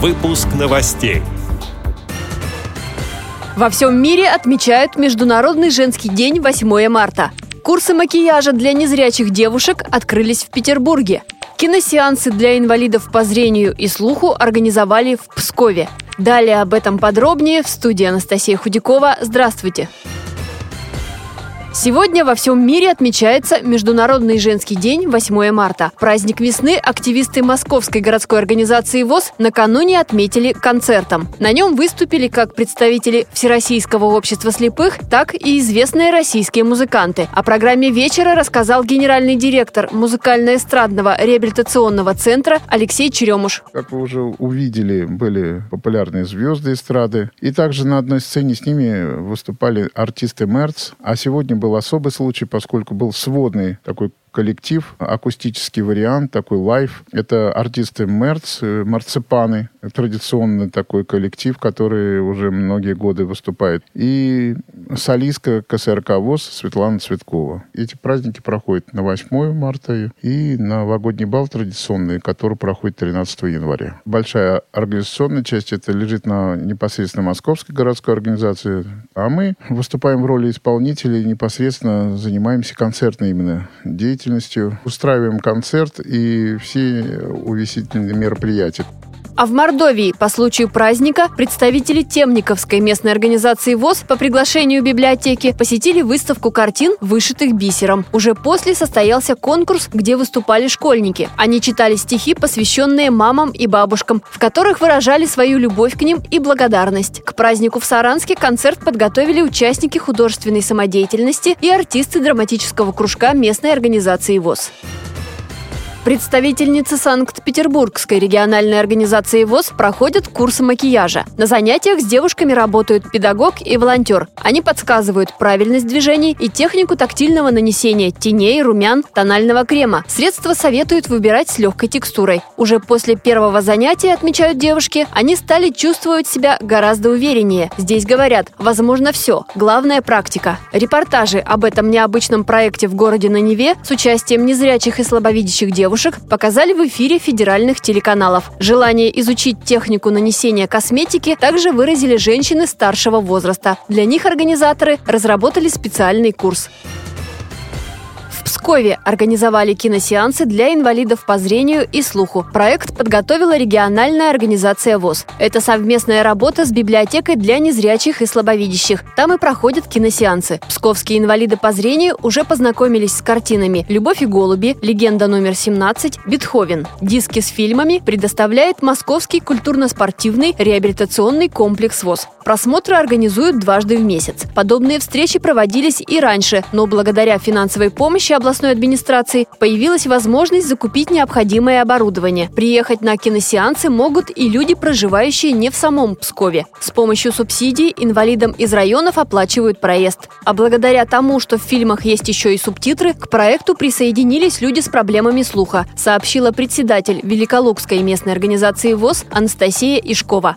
Выпуск новостей. Во всем мире отмечают Международный женский день 8 марта. Курсы макияжа для незрячих девушек открылись в Петербурге. Киносеансы для инвалидов по зрению и слуху организовали в Пскове. Далее об этом подробнее в студии Анастасия Худякова. Здравствуйте! Сегодня во всем мире отмечается Международный женский день 8 марта. Праздник весны активисты Московской городской организации ВОЗ накануне отметили концертом. На нем выступили как представители Всероссийского общества слепых, так и известные российские музыканты. О программе вечера рассказал генеральный директор музыкально-эстрадного реабилитационного центра Алексей Черемуш. Как вы уже увидели, были популярные звезды эстрады. И также на одной сцене с ними выступали артисты Мерц. А сегодня был особый случай, поскольку был сводный такой коллектив, акустический вариант, такой live. Это артисты Мерц, э, Марципаны, традиционный такой коллектив, который уже многие годы выступает. И солистка КСРК ВОЗ Светлана Цветкова. Эти праздники проходят на 8 марта и новогодний бал традиционный, который проходит 13 января. Большая организационная часть это лежит на непосредственно Московской городской организации, а мы выступаем в роли исполнителей, непосредственно занимаемся концертной именно деятельностью, устраиваем концерт и все увеселительные мероприятия. А в Мордовии по случаю праздника представители Темниковской местной организации ВОЗ по приглашению библиотеки посетили выставку картин, вышитых бисером. Уже после состоялся конкурс, где выступали школьники. Они читали стихи, посвященные мамам и бабушкам, в которых выражали свою любовь к ним и благодарность. К празднику в Саранске концерт подготовили участники художественной самодеятельности и артисты драматического кружка местной организации ВОЗ. Представительницы Санкт-Петербургской региональной организации ВОЗ проходят курсы макияжа. На занятиях с девушками работают педагог и волонтер. Они подсказывают правильность движений и технику тактильного нанесения теней, румян, тонального крема. Средства советуют выбирать с легкой текстурой. Уже после первого занятия, отмечают девушки, они стали чувствовать себя гораздо увереннее. Здесь говорят, возможно все, главное практика. Репортажи об этом необычном проекте в городе на Неве с участием незрячих и слабовидящих девушек девушек показали в эфире федеральных телеканалов. Желание изучить технику нанесения косметики также выразили женщины старшего возраста. Для них организаторы разработали специальный курс. Пскове организовали киносеансы для инвалидов по зрению и слуху. Проект подготовила региональная организация ВОЗ. Это совместная работа с библиотекой для незрячих и слабовидящих. Там и проходят киносеансы. Псковские инвалиды по зрению уже познакомились с картинами «Любовь и голуби», «Легенда номер 17», «Бетховен». Диски с фильмами предоставляет Московский культурно-спортивный реабилитационный комплекс ВОЗ. Просмотры организуют дважды в месяц. Подобные встречи проводились и раньше, но благодаря финансовой помощи областной администрации появилась возможность закупить необходимое оборудование. Приехать на киносеансы могут и люди, проживающие не в самом Пскове. С помощью субсидий инвалидам из районов оплачивают проезд. А благодаря тому, что в фильмах есть еще и субтитры, к проекту присоединились люди с проблемами слуха, сообщила председатель Великолукской местной организации ВОЗ Анастасия Ишкова.